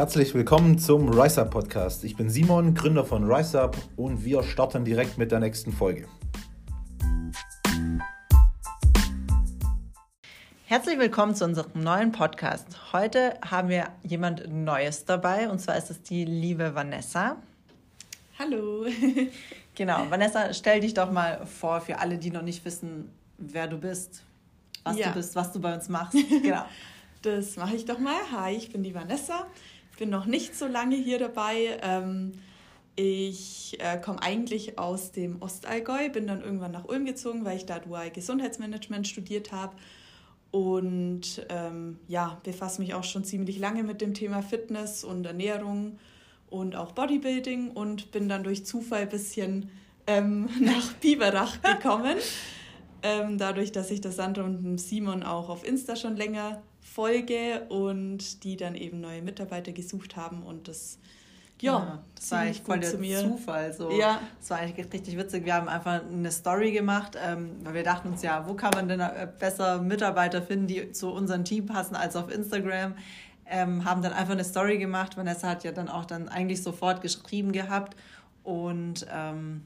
Herzlich willkommen zum RiseUp Podcast. Ich bin Simon, Gründer von RiseUp und wir starten direkt mit der nächsten Folge. Herzlich willkommen zu unserem neuen Podcast. Heute haben wir jemand Neues dabei und zwar ist es die liebe Vanessa. Hallo. Genau, Vanessa, stell dich doch mal vor für alle, die noch nicht wissen, wer du bist, was ja. du bist, was du bei uns machst. Genau. Das mache ich doch mal. Hi, ich bin die Vanessa. Bin noch nicht so lange hier dabei. Ähm, ich äh, komme eigentlich aus dem Ostallgäu, bin dann irgendwann nach Ulm gezogen, weil ich da dual Gesundheitsmanagement studiert habe. Und ähm, ja, befasse mich auch schon ziemlich lange mit dem Thema Fitness und Ernährung und auch Bodybuilding und bin dann durch Zufall ein bisschen ähm, nach Biberach gekommen. ähm, dadurch, dass ich der Sandra und Simon auch auf Insta schon länger folge und die dann eben neue Mitarbeiter gesucht haben und das ja, ja das war eigentlich voll der Zufall. So. Ja. Das war eigentlich richtig witzig. Wir haben einfach eine Story gemacht, ähm, weil wir dachten uns, ja, wo kann man denn äh, besser Mitarbeiter finden, die zu unserem Team passen, als auf Instagram ähm, haben dann einfach eine Story gemacht. Vanessa hat ja dann auch dann eigentlich sofort geschrieben gehabt. Und ähm,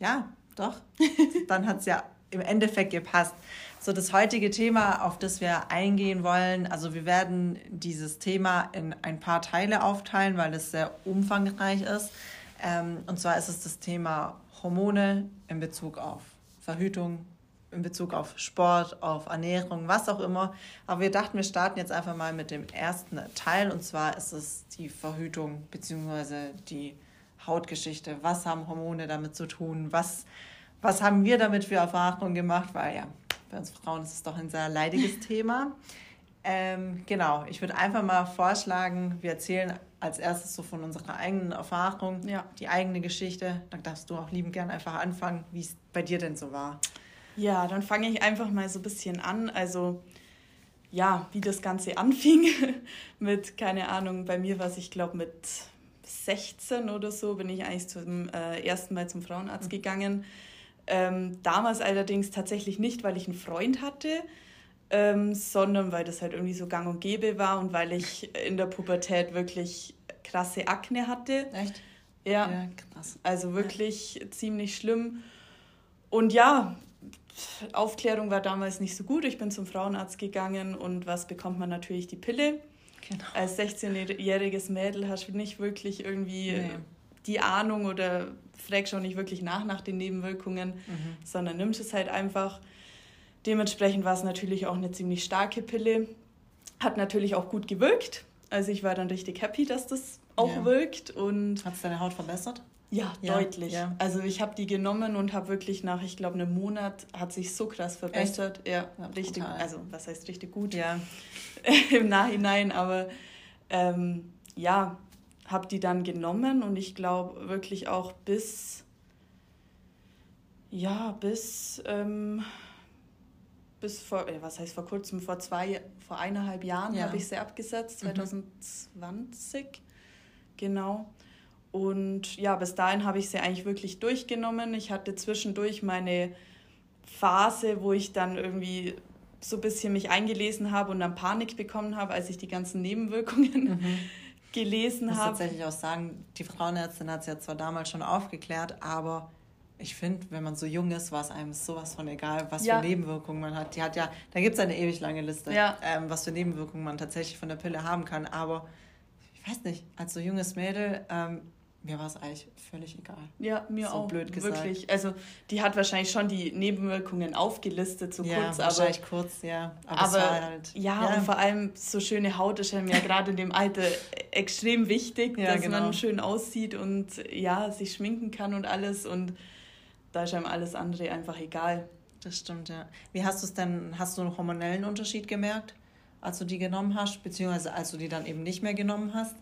ja, doch, dann hat es ja im Endeffekt gepasst. So, das heutige Thema, auf das wir eingehen wollen, also wir werden dieses Thema in ein paar Teile aufteilen, weil es sehr umfangreich ist. Ähm, und zwar ist es das Thema Hormone in Bezug auf Verhütung, in Bezug auf Sport, auf Ernährung, was auch immer. Aber wir dachten, wir starten jetzt einfach mal mit dem ersten Teil und zwar ist es die Verhütung bzw. die Hautgeschichte. Was haben Hormone damit zu tun? Was, was haben wir damit für Erfahrungen gemacht? Weil ja, bei uns Frauen ist es doch ein sehr leidiges Thema. Ähm, genau, ich würde einfach mal vorschlagen, wir erzählen als erstes so von unserer eigenen Erfahrung, ja. die eigene Geschichte. Dann darfst du auch liebend gern einfach anfangen, wie es bei dir denn so war. Ja, dann fange ich einfach mal so ein bisschen an. Also ja, wie das Ganze anfing mit, keine Ahnung, bei mir war es, ich glaube, mit 16 oder so bin ich eigentlich zum äh, ersten Mal zum Frauenarzt mhm. gegangen. Ähm, damals allerdings tatsächlich nicht, weil ich einen Freund hatte, ähm, sondern weil das halt irgendwie so gang und gäbe war und weil ich in der Pubertät wirklich krasse Akne hatte. Echt? Ja, ja krass. Also wirklich ja. ziemlich schlimm. Und ja, Aufklärung war damals nicht so gut. Ich bin zum Frauenarzt gegangen und was bekommt man natürlich die Pille. Genau. Als 16-jähriges Mädel hast du nicht wirklich irgendwie nee. Die Ahnung oder fragst auch nicht wirklich nach nach den Nebenwirkungen, mhm. sondern nimmst es halt einfach. Dementsprechend war es natürlich auch eine ziemlich starke Pille. Hat natürlich auch gut gewirkt. Also ich war dann richtig happy, dass das auch ja. wirkt. Hat es deine Haut verbessert? Ja, ja deutlich. Ja. Also ich habe die genommen und habe wirklich nach, ich glaube, einem Monat hat sich so krass verbessert. Echt? Ja, ja, richtig. Total. Also was heißt richtig gut? Ja. Im Nachhinein, aber ähm, ja, habe die dann genommen und ich glaube wirklich auch bis ja bis ähm, bis vor äh, was heißt vor kurzem vor zwei vor eineinhalb Jahren ja. habe ich sie abgesetzt 2020 mhm. genau und ja, bis dahin habe ich sie eigentlich wirklich durchgenommen. Ich hatte zwischendurch meine Phase, wo ich dann irgendwie so ein bisschen mich eingelesen habe und dann Panik bekommen habe, als ich die ganzen Nebenwirkungen mhm. gelesen habe. Ich muss tatsächlich auch sagen, die Frauenärztin hat es ja zwar damals schon aufgeklärt, aber ich finde, wenn man so jung ist, war es einem sowas von egal, was ja. für Nebenwirkungen man hat. Die hat ja, da gibt es eine ewig lange Liste, ja. ähm, was für Nebenwirkungen man tatsächlich von der Pille haben kann. Aber ich weiß nicht, als so junges Mädel, ähm, mir war es eigentlich völlig egal. Ja, mir so auch. blöd gesagt. Wirklich. Also, die hat wahrscheinlich schon die Nebenwirkungen aufgelistet, so ja, kurz. Wahrscheinlich aber, kurz, ja. Aber, aber halt, ja, ja, und vor allem so schöne Haut ist einem ja gerade in dem Alter extrem wichtig, ja, dass genau. man schön aussieht und ja, sich schminken kann und alles. Und da ist einem alles andere einfach egal. Das stimmt, ja. Wie hast du es denn, hast du einen hormonellen Unterschied gemerkt, als du die genommen hast, beziehungsweise als du die dann eben nicht mehr genommen hast?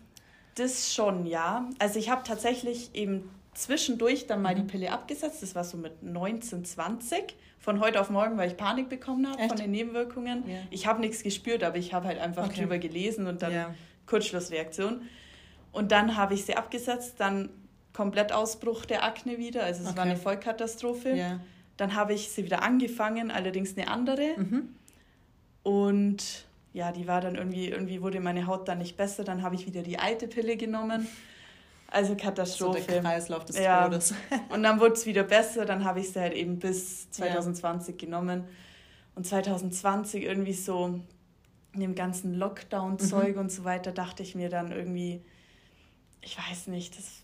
Das schon, ja. Also ich habe tatsächlich eben zwischendurch dann mal mhm. die Pille abgesetzt. Das war so mit 19, 20. Von heute auf morgen, weil ich Panik bekommen habe von den Nebenwirkungen. Ja. Ich habe nichts gespürt, aber ich habe halt einfach okay. drüber gelesen und dann ja. Kurzschlussreaktion. Und dann habe ich sie abgesetzt, dann komplett Ausbruch der Akne wieder. Also es okay. war eine Vollkatastrophe. Ja. Dann habe ich sie wieder angefangen, allerdings eine andere. Mhm. Und ja, die war dann irgendwie, irgendwie wurde meine Haut dann nicht besser, dann habe ich wieder die alte Pille genommen. Also Katastrophe. So der Kreislauf des ja. Todes. Und dann wurde es wieder besser, dann habe ich sie halt eben bis 2020 ja. genommen. Und 2020 irgendwie so in dem ganzen Lockdown-Zeug mhm. und so weiter, dachte ich mir dann irgendwie, ich weiß nicht, das,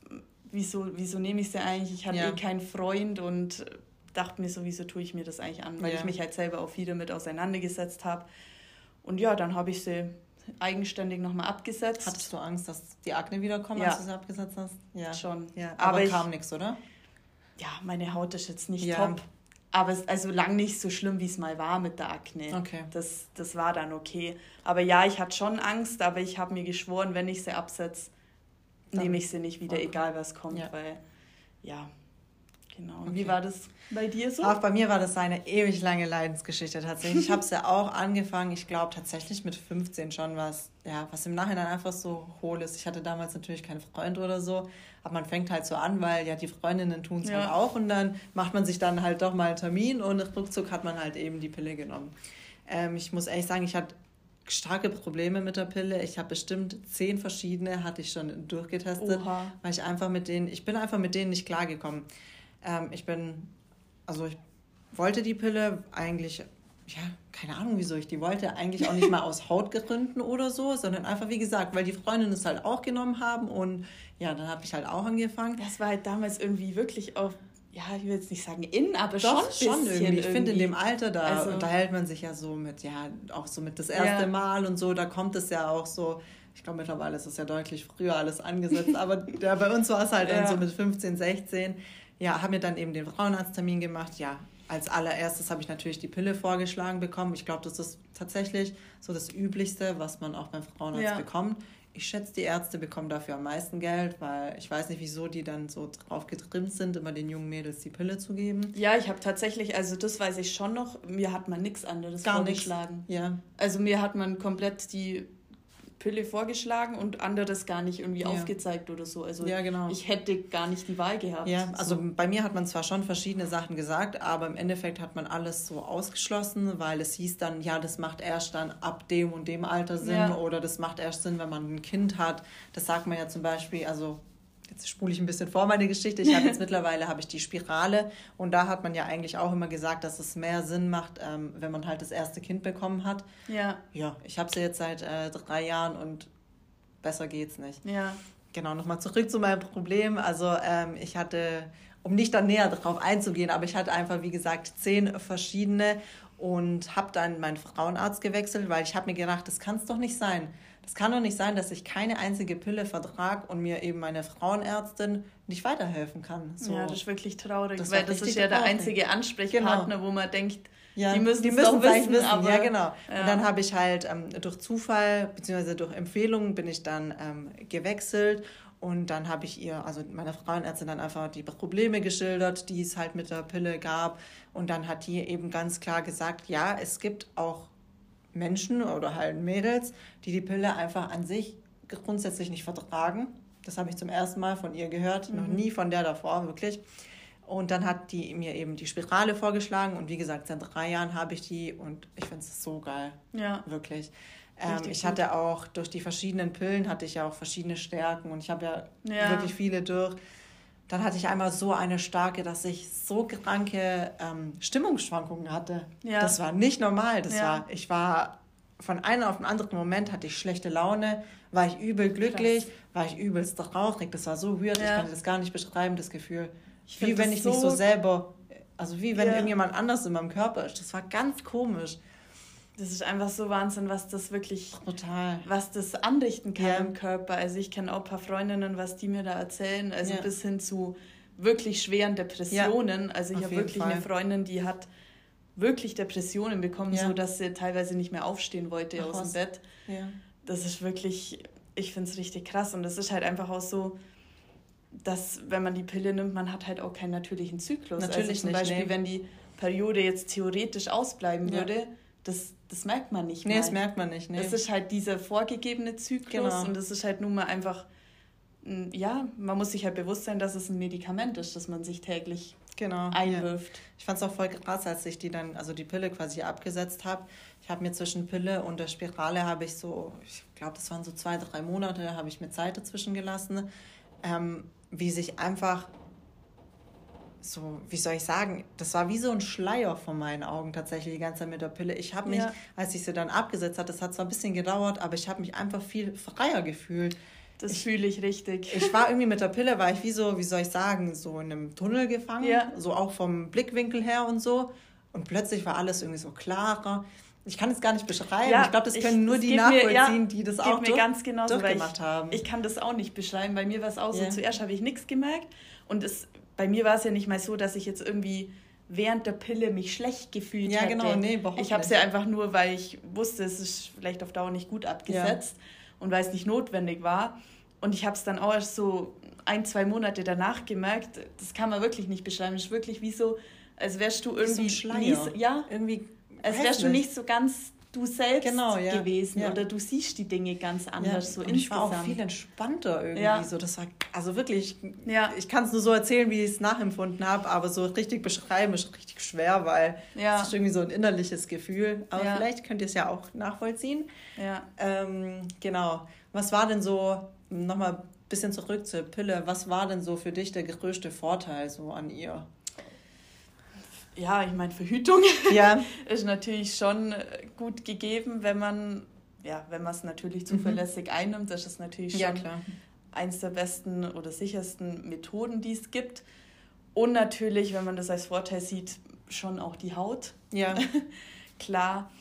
wieso, wieso nehme ich sie eigentlich? Ich hatte ja. eh keinen Freund und dachte mir so, wieso tue ich mir das eigentlich an? Weil ich mich halt selber auch viel damit auseinandergesetzt habe. Und ja, dann habe ich sie eigenständig nochmal abgesetzt. Hattest du Angst, dass die Akne wiederkommt, ja. als du sie abgesetzt hast? Ja, schon. Ja, aber, aber kam nichts, oder? Ja, meine Haut ist jetzt nicht ja. top. Aber es ist also lang nicht so schlimm, wie es mal war mit der Akne. Okay. Das, das war dann okay. Aber ja, ich hatte schon Angst, aber ich habe mir geschworen, wenn ich sie absetze, nehme ich sie nicht wieder, okay. egal was kommt. Ja. Weil, ja, Genau. Und okay. wie war das bei dir so? Auch bei mir war das eine ewig lange Leidensgeschichte tatsächlich. Ich habe es ja auch angefangen, ich glaube tatsächlich mit 15 schon was, ja, was im Nachhinein einfach so hohl ist. Ich hatte damals natürlich keinen Freund oder so, aber man fängt halt so an, weil ja die Freundinnen tun es ja. halt auch und dann macht man sich dann halt doch mal einen Termin und ruckzuck hat man halt eben die Pille genommen. Ähm, ich muss ehrlich sagen, ich hatte starke Probleme mit der Pille. Ich habe bestimmt zehn verschiedene, hatte ich schon durchgetestet, Oha. weil ich einfach mit denen, ich bin einfach mit denen nicht klargekommen. Ähm, ich bin, also ich wollte die Pille eigentlich, ja, keine Ahnung, wieso ich die wollte, eigentlich auch nicht mal aus Hautgründen oder so, sondern einfach, wie gesagt, weil die Freundinnen es halt auch genommen haben und ja, dann habe ich halt auch angefangen. Das war halt damals irgendwie wirklich auf ja, ich will jetzt nicht sagen in, aber Doch, schon, schon irgendwie. Ich finde in dem Alter, da also, unterhält man sich ja so mit, ja, auch so mit das erste ja. Mal und so, da kommt es ja auch so, ich glaube mittlerweile ist es ja deutlich früher alles angesetzt, aber ja, bei uns war es halt ja. dann so mit 15, 16 ja, habe mir dann eben den Frauenarzttermin gemacht. Ja, als allererstes habe ich natürlich die Pille vorgeschlagen bekommen. Ich glaube, das ist tatsächlich so das Üblichste, was man auch beim Frauenarzt ja. bekommt. Ich schätze, die Ärzte bekommen dafür am meisten Geld, weil ich weiß nicht, wieso die dann so drauf getrimmt sind, immer den jungen Mädels die Pille zu geben. Ja, ich habe tatsächlich, also das weiß ich schon noch, mir hat man nichts anderes Gar vorgeschlagen. Nix. Ja. Also mir hat man komplett die Pille vorgeschlagen und anderes gar nicht irgendwie ja. aufgezeigt oder so. Also ja, genau. ich hätte gar nicht die Wahl gehabt. Ja, also so. bei mir hat man zwar schon verschiedene Sachen gesagt, aber im Endeffekt hat man alles so ausgeschlossen, weil es hieß dann, ja, das macht erst dann ab dem und dem Alter Sinn ja. oder das macht erst Sinn, wenn man ein Kind hat. Das sagt man ja zum Beispiel, also jetzt spule ich ein bisschen vor meine Geschichte. Ich habe jetzt mittlerweile habe ich die Spirale und da hat man ja eigentlich auch immer gesagt, dass es mehr Sinn macht, ähm, wenn man halt das erste Kind bekommen hat. Ja. Ja, ich habe sie jetzt seit äh, drei Jahren und besser geht's nicht. Ja. Genau, nochmal zurück zu meinem Problem. Also ähm, ich hatte, um nicht dann näher darauf einzugehen, aber ich hatte einfach, wie gesagt, zehn verschiedene und habe dann meinen Frauenarzt gewechselt, weil ich habe mir gedacht, das kann es doch nicht sein es kann doch nicht sein, dass ich keine einzige Pille vertrage und mir eben meine Frauenärztin nicht weiterhelfen kann. So. Ja, das ist wirklich traurig, das weil das ist ja der einzige Ansprechpartner, genau. wo man denkt, ja, die müssen, es wissen, wissen. Aber, ja, genau. Ja. Und dann habe ich halt ähm, durch Zufall bzw. durch Empfehlungen bin ich dann ähm, gewechselt und dann habe ich ihr, also meiner Frauenärztin, dann einfach die Probleme geschildert, die es halt mit der Pille gab. Und dann hat die eben ganz klar gesagt, ja, es gibt auch Menschen oder halt Mädels, die die Pille einfach an sich grundsätzlich nicht vertragen. Das habe ich zum ersten Mal von ihr gehört, mhm. noch nie von der davor, wirklich. Und dann hat die mir eben die Spirale vorgeschlagen und wie gesagt, seit drei Jahren habe ich die und ich finde es so geil. Ja. Wirklich. Ähm, ich hatte auch durch die verschiedenen Pillen hatte ich ja auch verschiedene Stärken und ich habe ja, ja, wirklich viele durch. Dann hatte ich einmal so eine starke, dass ich so kranke ähm, Stimmungsschwankungen hatte. Ja. Das war nicht normal. Das ja. war, ich war von einem auf den anderen Moment hatte ich schlechte Laune, war ich übel glücklich, Krass. war ich übelst traurig. Das war so weird, ja. ich kann das gar nicht beschreiben, das Gefühl. Ich wie wenn ich so mich so selber, also wie wenn irgendjemand anders in meinem Körper ist. Das war ganz komisch. Das ist einfach so Wahnsinn, was das wirklich, Total. was das anrichten kann ja. im Körper. Also ich kenne auch ein paar Freundinnen, was die mir da erzählen, also ja. bis hin zu wirklich schweren Depressionen. Ja, also ich habe wirklich Fall. eine Freundin, die hat wirklich Depressionen bekommen, ja. so dass sie teilweise nicht mehr aufstehen wollte Ach, aus dem Bett. Das ist wirklich, ich finde es richtig krass und das ist halt einfach auch so, dass wenn man die Pille nimmt, man hat halt auch keinen natürlichen Zyklus. Natürlich also zum nicht, Beispiel, nee. wenn die Periode jetzt theoretisch ausbleiben würde, das, das merkt man nicht. Nee, mal. das merkt man nicht. Nee. Das ist halt dieser vorgegebene Zyklus genau. und das ist halt nun mal einfach, ja, man muss sich halt bewusst sein, dass es ein Medikament ist, das man sich täglich genau, einwirft. Ja. Ich fand es auch voll krass, als ich die dann, also die Pille quasi abgesetzt habe. Ich habe mir zwischen Pille und der Spirale habe ich so, ich glaube, das waren so zwei, drei Monate, habe ich mir Zeit dazwischen gelassen, ähm, wie sich einfach so, wie soll ich sagen, das war wie so ein Schleier vor meinen Augen tatsächlich die ganze Zeit mit der Pille. Ich habe mich, ja. als ich sie dann abgesetzt hatte, das hat zwar ein bisschen gedauert, aber ich habe mich einfach viel freier gefühlt. Das fühle ich richtig. Ich war irgendwie mit der Pille, war ich wie so, wie soll ich sagen, so in einem Tunnel gefangen, ja. so auch vom Blickwinkel her und so. Und plötzlich war alles irgendwie so klarer. Ich kann es gar nicht beschreiben. Ja, ich glaube, das können ich, nur die nachvollziehen, mir, ja, die das auch mir durch, genauso, durchgemacht ich, haben. Ich kann das auch nicht beschreiben. Bei mir war es auch so, zuerst habe ich nichts gemerkt und es bei mir war es ja nicht mal so, dass ich jetzt irgendwie während der Pille mich schlecht gefühlt ja, hätte. Ja, genau, nee, überhaupt Ich habe es ja einfach nur, weil ich wusste, es ist vielleicht auf Dauer nicht gut abgesetzt ja. und weil es nicht notwendig war. Und ich habe es dann auch erst so ein, zwei Monate danach gemerkt, das kann man wirklich nicht beschreiben. Es ist wirklich wie so, als wärst du irgendwie... So nie, ja, irgendwie... Als wärst du nicht so ganz du selbst genau, ja. gewesen ja. oder du siehst die Dinge ganz anders ja. so und ich war auch viel entspannter irgendwie so das war also wirklich ja. ich kann es nur so erzählen wie ich es nachempfunden habe aber so richtig beschreiben ist richtig schwer weil es ist irgendwie so ein innerliches Gefühl aber vielleicht könnt ihr es ja auch nachvollziehen ja ähm, genau was war denn so nochmal ein bisschen zurück zur Pille was war denn so für dich der größte Vorteil so an ihr ja, ich meine, Verhütung ja. ist natürlich schon gut gegeben, wenn man ja, wenn man es natürlich mhm. zuverlässig mhm. einnimmt, das ist natürlich schon ja, eins der besten oder sichersten Methoden, die es gibt. Und natürlich, wenn man das als Vorteil sieht, schon auch die Haut. Ja. Klar.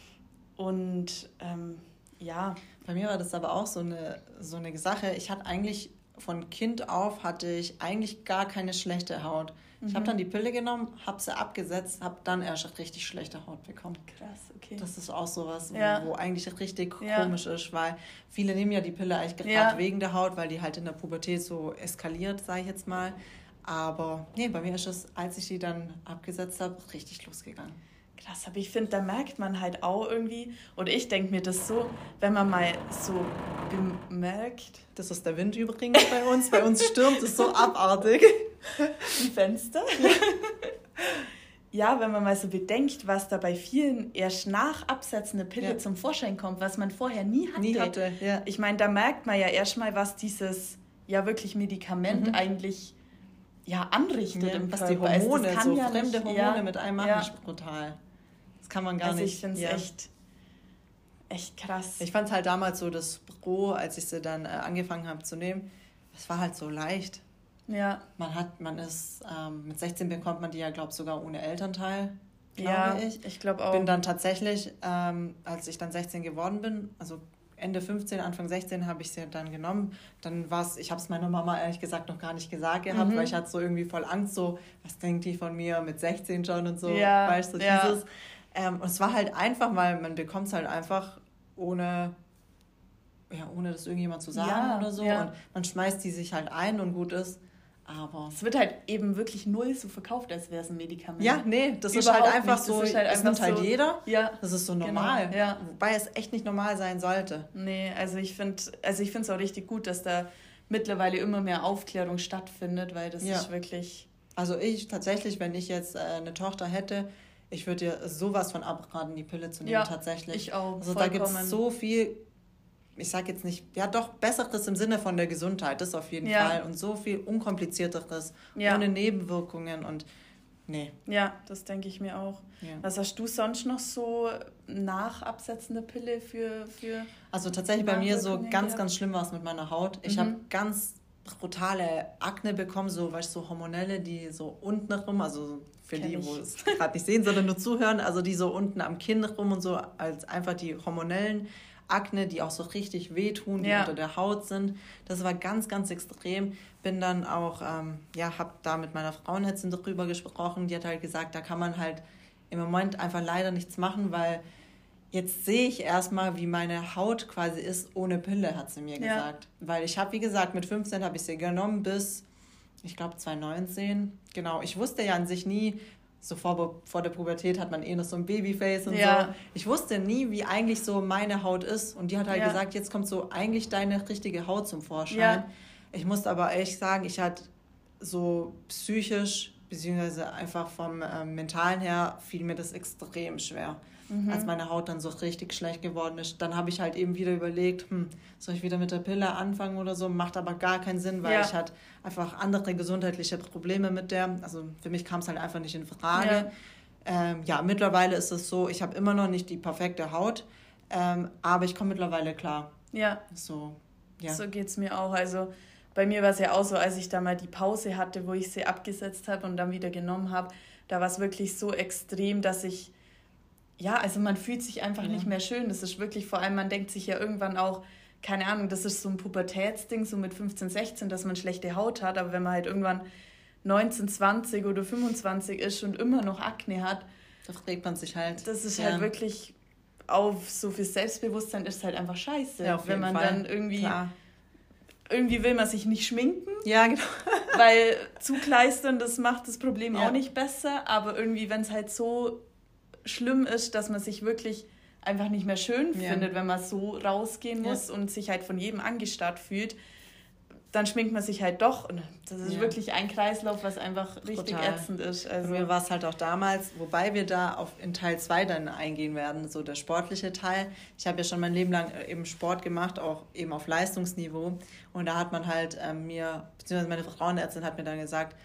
Und ähm, ja. Bei mir war das aber auch so eine, so eine Sache. Ich hatte eigentlich von Kind auf hatte ich eigentlich gar keine schlechte Haut. Ich habe mhm. dann die Pille genommen, habe sie abgesetzt, habe dann erst richtig schlechte Haut bekommen. Krass, okay. Das ist auch sowas, ja. wo, wo eigentlich richtig ja. komisch ist, weil viele nehmen ja die Pille eigentlich gerade ja. wegen der Haut, weil die halt in der Pubertät so eskaliert, sage ich jetzt mal. Aber nee, bei mir ist es, als ich die dann abgesetzt habe, richtig losgegangen. Krass, aber ich finde, da merkt man halt auch irgendwie, oder ich denke mir das so, wenn man mal so bemerkt. Das ist der Wind übrigens bei uns. bei uns stürmt es so abartig. Ein Fenster. ja, wenn man mal so bedenkt, was da bei vielen erst nach Absetzen der Pille ja. zum Vorschein kommt, was man vorher nie hatte. Nie hatte ja. Ich meine, da merkt man ja erstmal, was dieses ja wirklich Medikament mhm. eigentlich ja anrichtet ja, im was Körper. Was die Hormone, so ja fremde Hormone mit einem machen, ist brutal. Das kann man gar also nicht. Ich finde es echt, echt krass. Ich fand halt damals so das Pro, als ich sie dann äh, angefangen habe zu nehmen, es war halt so leicht. Ja. Man hat, man ist, ähm, mit 16 bekommt man die ja, glaube ich, sogar ohne Elternteil, glaube ja, ich. ich glaube auch. Bin dann tatsächlich, ähm, als ich dann 16 geworden bin, also Ende 15, Anfang 16 habe ich sie dann genommen. Dann war es, ich habe es meiner Mama ehrlich gesagt noch gar nicht gesagt gehabt, mhm. weil ich hatte so irgendwie voll Angst, so, was denkt die von mir mit 16 schon und so, ja, weißt du, ja. dieses. Ähm, und es war halt einfach, weil man bekommt es halt einfach ohne, ja, ohne das irgendjemand zu sagen ja, oder so. Und man schmeißt die sich halt ein und gut ist. Aber es wird halt eben wirklich null so verkauft, als wäre es ein Medikament. Ja, nee, das Überhaupt ist halt einfach nicht. so, das, ist halt das nimmt halt so, jeder. Ja. Das ist so genau, normal. Genau, ja. Wobei es echt nicht normal sein sollte. Nee, also ich finde also ich es auch richtig gut, dass da mittlerweile immer mehr Aufklärung stattfindet, weil das ja. ist wirklich. Also ich tatsächlich, wenn ich jetzt äh, eine Tochter hätte, ich würde dir sowas von abraten, die Pille zu nehmen, ja, tatsächlich. Ich auch. Also vollkommen. da gibt es so viel, ich sage jetzt nicht, ja doch, Besseres im Sinne von der Gesundheit, das auf jeden ja. Fall. Und so viel Unkomplizierteres, ja. ohne Nebenwirkungen und nee. Ja, das denke ich mir auch. Ja. Was hast du sonst noch so nach Absetzen der Pille für. für also tatsächlich bei mir so ganz, gehabt? ganz schlimm war es mit meiner Haut. Ich mhm. habe ganz brutale Akne bekommen, so, weißt so hormonelle, die so unten rum, also für Kenn die, wo es gerade nicht sehen, sondern nur zuhören, also die so unten am Kinn rum und so, als einfach die hormonellen Akne, die auch so richtig wehtun, die ja. unter der Haut sind. Das war ganz, ganz extrem. Bin dann auch, ähm, ja, hab da mit meiner Frauenhetzin drüber gesprochen. Die hat halt gesagt, da kann man halt im Moment einfach leider nichts machen, weil jetzt sehe ich erstmal, wie meine Haut quasi ist ohne Pille, hat sie mir ja. gesagt. Weil ich habe, wie gesagt, mit 15 habe ich sie genommen bis, ich glaube, 2019. Genau, ich wusste ja an sich nie, so vor, vor der Pubertät hat man eh noch so ein Babyface und ja. so. Ich wusste nie, wie eigentlich so meine Haut ist. Und die hat halt ja. gesagt, jetzt kommt so eigentlich deine richtige Haut zum Vorschein. Ja. Ich musste aber ehrlich sagen, ich hatte so psychisch beziehungsweise einfach vom äh, Mentalen her fiel mir das extrem schwer. Mhm. Als meine Haut dann so richtig schlecht geworden ist, dann habe ich halt eben wieder überlegt, hm, soll ich wieder mit der Pille anfangen oder so? Macht aber gar keinen Sinn, weil ja. ich hatte einfach andere gesundheitliche Probleme mit der. Also für mich kam es halt einfach nicht in Frage. Ja, ähm, ja mittlerweile ist es so, ich habe immer noch nicht die perfekte Haut, ähm, aber ich komme mittlerweile klar. Ja. So, ja. so geht es mir auch. Also bei mir war es ja auch so, als ich da mal die Pause hatte, wo ich sie abgesetzt habe und dann wieder genommen habe, da war es wirklich so extrem, dass ich, ja, also man fühlt sich einfach ja. nicht mehr schön. Das ist wirklich, vor allem, man denkt sich ja irgendwann auch, keine Ahnung, das ist so ein Pubertätsding, so mit 15, 16, dass man schlechte Haut hat, aber wenn man halt irgendwann 19, 20 oder 25 ist und immer noch Akne hat, da fragt man sich halt. Das ist ja. halt wirklich auf so viel Selbstbewusstsein ist halt einfach scheiße. Ja, wenn man Fall. dann irgendwie Klar irgendwie will man sich nicht schminken. Ja, genau. weil zugleistern, das macht das Problem ja. auch nicht besser. Aber irgendwie, wenn es halt so schlimm ist, dass man sich wirklich einfach nicht mehr schön ja. findet, wenn man so rausgehen muss ja. und sich halt von jedem angestarrt fühlt, dann schminkt man sich halt doch. Und das ist ja. wirklich ein Kreislauf, was einfach richtig Total. ätzend ist. Also Bei mir war es halt auch damals, wobei wir da auf, in Teil 2 dann eingehen werden, so der sportliche Teil. Ich habe ja schon mein Leben lang äh, eben Sport gemacht, auch eben auf Leistungsniveau. Und da hat man halt äh, mir, beziehungsweise meine Frauenärztin hat mir dann gesagt,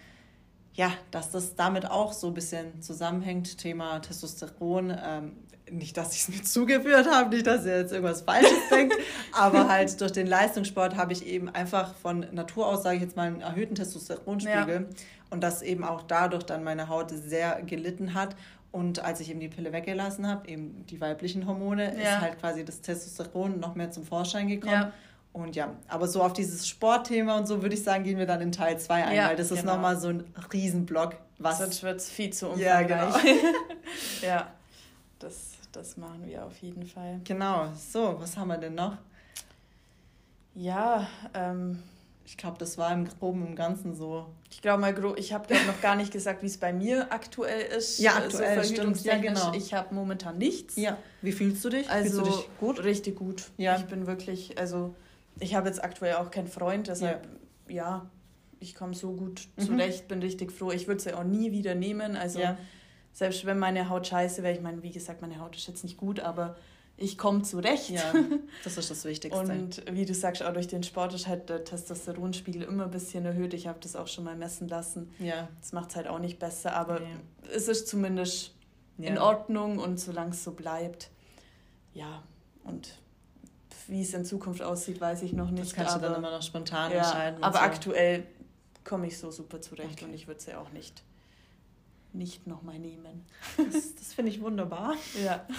ja, dass das damit auch so ein bisschen zusammenhängt, Thema Testosteron. Ähm, nicht, dass ich es mir zugeführt habe, nicht, dass ihr jetzt irgendwas Falsches denkt, aber halt durch den Leistungssport habe ich eben einfach von Natur aus, sage ich jetzt mal, einen erhöhten Testosteronspiegel ja. und das eben auch dadurch dann meine Haut sehr gelitten hat. Und als ich eben die Pille weggelassen habe, eben die weiblichen Hormone, ja. ist halt quasi das Testosteron noch mehr zum Vorschein gekommen. Ja. Und ja, aber so auf dieses Sportthema und so würde ich sagen, gehen wir dann in Teil 2 ein, ja, weil das ist genau. nochmal so ein Riesenblock. Was Sonst wird es viel zu umfangreich. Ja, genau. ja, das das machen wir auf jeden Fall. Genau, so, was haben wir denn noch? Ja, ähm, ich glaube, das war im Groben im Ganzen so. Ich glaube mal, ich habe noch gar nicht gesagt, wie es bei mir aktuell ist. Ja, aktuell so stimmt. Ja, genau. Ich habe momentan nichts. Ja. Wie fühlst du dich? Also fühlst du dich gut? Richtig gut. Ja. Ich bin wirklich, also ich habe jetzt aktuell auch keinen Freund, deshalb ja, ja ich komme so gut mhm. zurecht, bin richtig froh. Ich würde es ja auch nie wieder nehmen. Also ja selbst wenn meine Haut scheiße wäre, ich meine, wie gesagt, meine Haut ist jetzt nicht gut, aber ich komme zurecht. Ja, das ist das Wichtigste. Und wie du sagst, auch durch den Sport ist halt der Testosteronspiegel immer ein bisschen erhöht. Ich habe das auch schon mal messen lassen. Ja. Das macht es halt auch nicht besser, aber nee. es ist zumindest ja. in Ordnung und solange es so bleibt, ja. Und wie es in Zukunft aussieht, weiß ich noch nicht. Das kannst aber, du dann immer noch spontan ja, entscheiden. Aber so. aktuell komme ich so super zurecht okay. und ich würde es ja auch nicht nicht nochmal nehmen. Das, das finde ich wunderbar. Ja.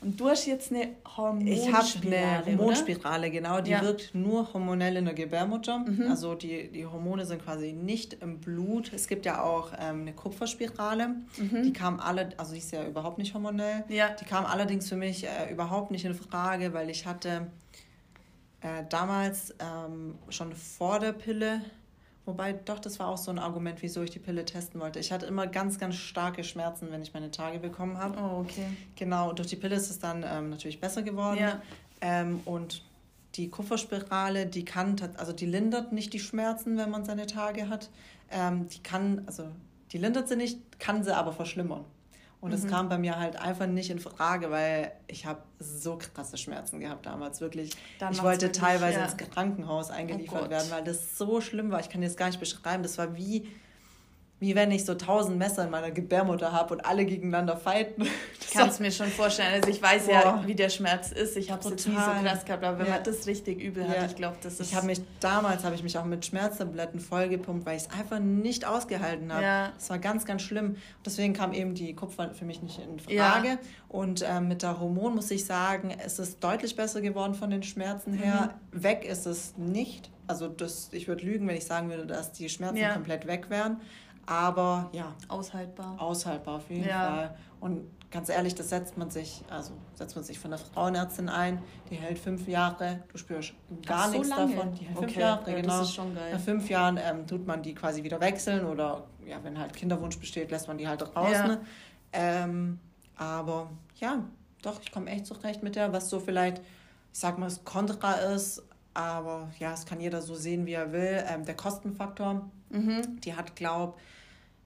Und du hast jetzt eine Hormonspirale. Ich habe eine Hormonspirale, genau. Die ja. wirkt nur hormonell in der Gebärmutter. Mhm. Also die, die Hormone sind quasi nicht im Blut. Es gibt ja auch ähm, eine Kupferspirale. Mhm. Die kam alle, also die ist ja überhaupt nicht hormonell. Ja. Die kam allerdings für mich äh, überhaupt nicht in Frage, weil ich hatte äh, damals ähm, schon vor der Pille Wobei, doch, das war auch so ein Argument, wieso ich die Pille testen wollte. Ich hatte immer ganz, ganz starke Schmerzen, wenn ich meine Tage bekommen habe. Oh, okay. Genau, und durch die Pille ist es dann ähm, natürlich besser geworden. Ja. Ähm, und die Kupferspirale, die kann, also die lindert nicht die Schmerzen, wenn man seine Tage hat. Ähm, die kann, also die lindert sie nicht, kann sie aber verschlimmern. Und es mhm. kam bei mir halt einfach nicht in Frage, weil ich habe so krasse Schmerzen gehabt damals, wirklich. Dann ich wollte wirklich, teilweise ja. ins Krankenhaus eingeliefert oh werden, weil das so schlimm war. Ich kann dir das gar nicht beschreiben. Das war wie, wie wenn ich so tausend Messer in meiner Gebärmutter habe und alle gegeneinander fighten. Ich kann es mir schon vorstellen. Also ich weiß Boah. ja, wie der Schmerz ist. Ich habe es jetzt nie so krass gehabt, aber wenn ja. man das richtig übel hat, ich glaube, das ist... Ich habe mich, damals habe ich mich auch mit Schmerztabletten vollgepumpt, weil ich es einfach nicht ausgehalten habe. Ja. Das war ganz, ganz schlimm. Deswegen kam eben die Kupfer für mich nicht in Frage. Ja. Und äh, mit der Hormon muss ich sagen, es ist deutlich besser geworden von den Schmerzen her. Mhm. Weg ist es nicht. Also das, ich würde lügen, wenn ich sagen würde, dass die Schmerzen komplett weg wären. Aber ja. Aushaltbar. Aushaltbar auf jeden ja. Fall. Und ganz ehrlich, das setzt man sich, also setzt man sich von der Frauenärztin ein, die hält fünf Jahre, du spürst gar Ach, nichts so davon. Die hält okay. fünf Jahre, ja, genau. Das ist schon geil. Nach fünf Jahren ähm, tut man die quasi wieder wechseln oder ja, wenn halt Kinderwunsch besteht, lässt man die halt raus. Ja. Ne? Ähm, aber ja, doch, ich komme echt zurecht mit der, was so vielleicht, ich sag mal, das Kontra ist, aber ja, es kann jeder so sehen, wie er will. Ähm, der Kostenfaktor, mhm. die hat, glaube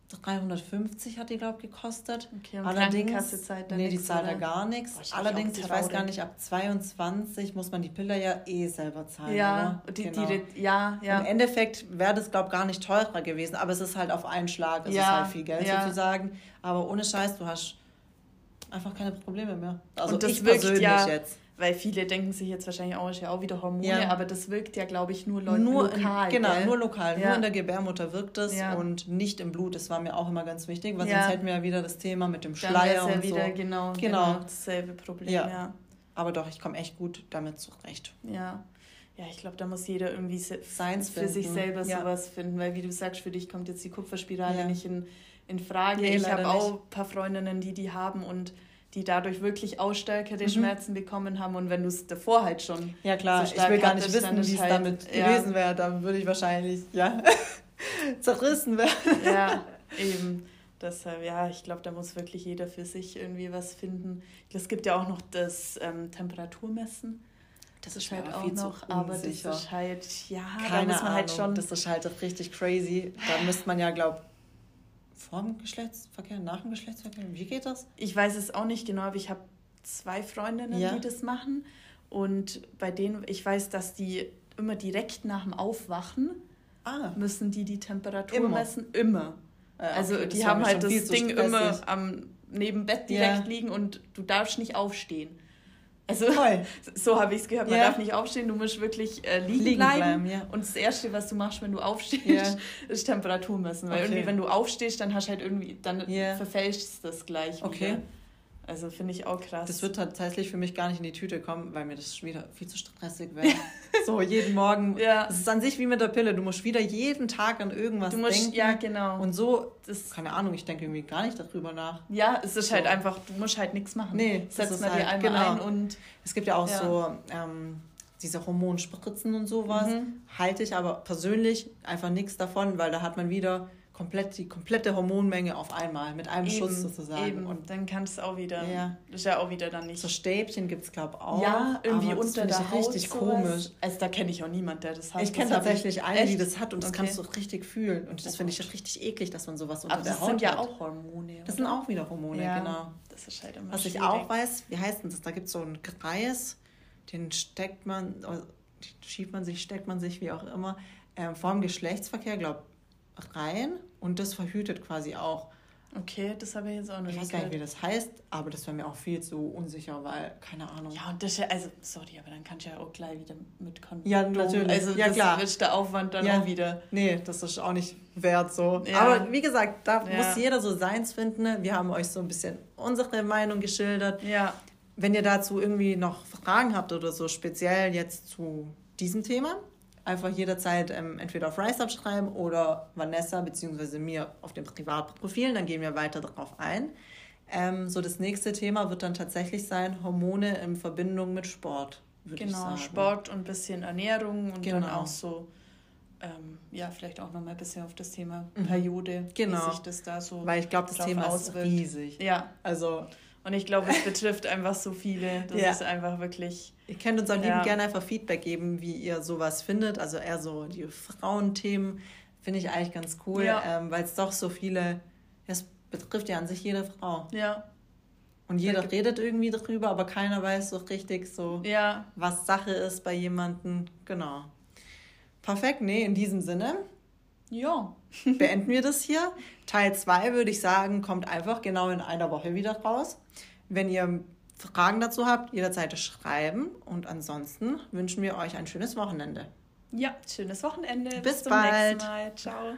350 hat die, glaube ich, gekostet. Okay, und Allerdings, zahlt nee, die zahlt da gar nichts. Allerdings, ich weiß gar nicht, ab 22 muss man die Pille ja eh selber zahlen. Ja, oder? Die, genau. die, ja, ja. Im Endeffekt wäre das, glaube ich, gar nicht teurer gewesen, aber es ist halt auf einen Schlag, es ja, ist halt viel Geld ja. sozusagen. Aber ohne Scheiß, du hast einfach keine Probleme mehr. Also und das ich persönlich ja, jetzt weil viele denken sich jetzt wahrscheinlich auch, ist ja auch wieder Hormone, ja. aber das wirkt ja, glaube ich, nur, nur lokal. genau, gell? nur lokal. Ja. Nur in der Gebärmutter wirkt es ja. und nicht im Blut. Das war mir auch immer ganz wichtig, weil sonst hätten wir ja wieder das Thema mit dem Schleier und wieder so. Genau, genau. genau dasselbe Problem, ja. Aber doch, ich komme echt gut damit zurecht. Ja. Ja, ich glaube, da muss jeder irgendwie Science für sich selber sowas finden, weil wie du sagst, für dich kommt jetzt die Kupferspirale nicht in, in Frage. Nee, ich habe auch ein paar Freundinnen, die die haben und die dadurch wirklich ausstärkere mhm. Schmerzen bekommen haben. Und wenn du es davor halt schon. Ja, klar, so ich will gar nicht wissen, wie es halt, damit ja. gewesen wäre. Dann würde ich wahrscheinlich, ja, zerrissen werden. Ja, eben. Deshalb, ja, ich glaube, da muss wirklich jeder für sich irgendwie was finden. Es gibt ja auch noch das ähm, Temperaturmessen. Das ist halt auch noch, aber das ist halt, ja, Keine da muss man halt Ahnung, halt schon. Das ist halt richtig crazy. Da müsste man ja, glaube vor dem Geschlechtsverkehr, nach dem Geschlechtsverkehr? Wie geht das? Ich weiß es auch nicht genau, aber ich habe zwei Freundinnen, ja. die das machen. Und bei denen, ich weiß, dass die immer direkt nach dem Aufwachen ah. müssen die die Temperatur immer. messen. Immer. Ja, also okay, die haben halt das Ding immer am neben Bett direkt ja. liegen und du darfst nicht aufstehen. Also Toll. so habe ich es gehört. Man ja. darf nicht aufstehen, du musst wirklich äh, liegen, liegen, bleiben. bleiben ja. Und das Erste, was du machst, wenn du aufstehst, ja. ist Temperatur messen. Weil okay. irgendwie, wenn du aufstehst, dann hast halt irgendwie, dann verfälscht das gleich okay. wieder. Also finde ich auch krass. Das wird tatsächlich für mich gar nicht in die Tüte kommen, weil mir das wieder viel zu stressig wäre. so jeden Morgen. Ja. Es ist an sich wie mit der Pille. Du musst wieder jeden Tag an irgendwas du musst, denken. Ja, genau. Und so, das, keine Ahnung, ich denke irgendwie gar nicht darüber nach. Ja, es ist so. halt einfach, du musst halt nichts machen. Nee, setzt mal halt, dir einmal genau. ein und. Es gibt ja auch ja. so ähm, diese Hormonspritzen und sowas. Mhm. Halte ich aber persönlich einfach nichts davon, weil da hat man wieder komplett die komplette Hormonmenge auf einmal mit einem eben, Schuss sozusagen. Eben. Und dann kannst du auch wieder, ja. das ist ja auch wieder dann nicht. So Stäbchen gibt es glaube ich auch. Ja, irgendwie unter der Haut richtig sowas. komisch. Also da kenne ich auch niemand, der das hat. Ich kenne tatsächlich eine, die das hat und das okay. kannst du richtig fühlen und das oh finde ich richtig eklig, dass man sowas unter Aber der Haut hat. Das sind ja auch Hormone. Das sind auch wieder Hormone, ja. genau. Das ist halt immer Was schwierig. ich auch weiß, wie heißt denn das? Da gibt es so einen Kreis, den steckt man, schiebt man sich, steckt man sich, wie auch immer, ähm, vor dem Geschlechtsverkehr, glaube rein und das verhütet quasi auch. Okay, das habe ich jetzt auch noch nicht Ich weiß gar nicht, wie das heißt, aber das wäre mir auch viel zu unsicher, weil, keine Ahnung. Ja, und das ist ja, also, sorry, aber dann kannst du ja auch gleich wieder mit Kondom. Ja, natürlich. Also, ja, das klar. wird der Aufwand dann ja. auch wieder. Nee, das ist auch nicht wert so. Ja. Aber wie gesagt, da ja. muss jeder so seins finden. Ne? Wir haben euch so ein bisschen unsere Meinung geschildert. Ja. Wenn ihr dazu irgendwie noch Fragen habt oder so, speziell jetzt zu diesem Thema, einfach jederzeit ähm, entweder auf RiseUp schreiben oder Vanessa bzw. mir auf dem Privatprofilen, dann gehen wir weiter darauf ein. Ähm, so das nächste Thema wird dann tatsächlich sein Hormone in Verbindung mit Sport. Genau, Sport und ein bisschen Ernährung und genau. dann auch so ähm, ja, vielleicht auch noch mal ein bisschen auf das Thema mhm. Periode, genau. wie sich das da so Weil ich glaube, das Thema auswirkt. ist riesig. Ja. Also und ich glaube, es betrifft einfach so viele. Das ja. ist einfach wirklich. Ihr könnt uns auch ja. gerne einfach Feedback geben, wie ihr sowas findet. Also eher so die Frauenthemen finde ich eigentlich ganz cool, ja. ähm, weil es doch so viele. Es betrifft ja an sich jede Frau. Ja. Und jeder redet irgendwie darüber, aber keiner weiß so richtig so, ja. was Sache ist bei jemandem. Genau. Perfekt, nee, in diesem Sinne. Ja. Beenden wir das hier. Teil 2 würde ich sagen, kommt einfach genau in einer Woche wieder raus. Wenn ihr Fragen dazu habt, jederzeit schreiben. Und ansonsten wünschen wir euch ein schönes Wochenende. Ja, schönes Wochenende. Bis, Bis zum bald. nächsten Mal. Ciao.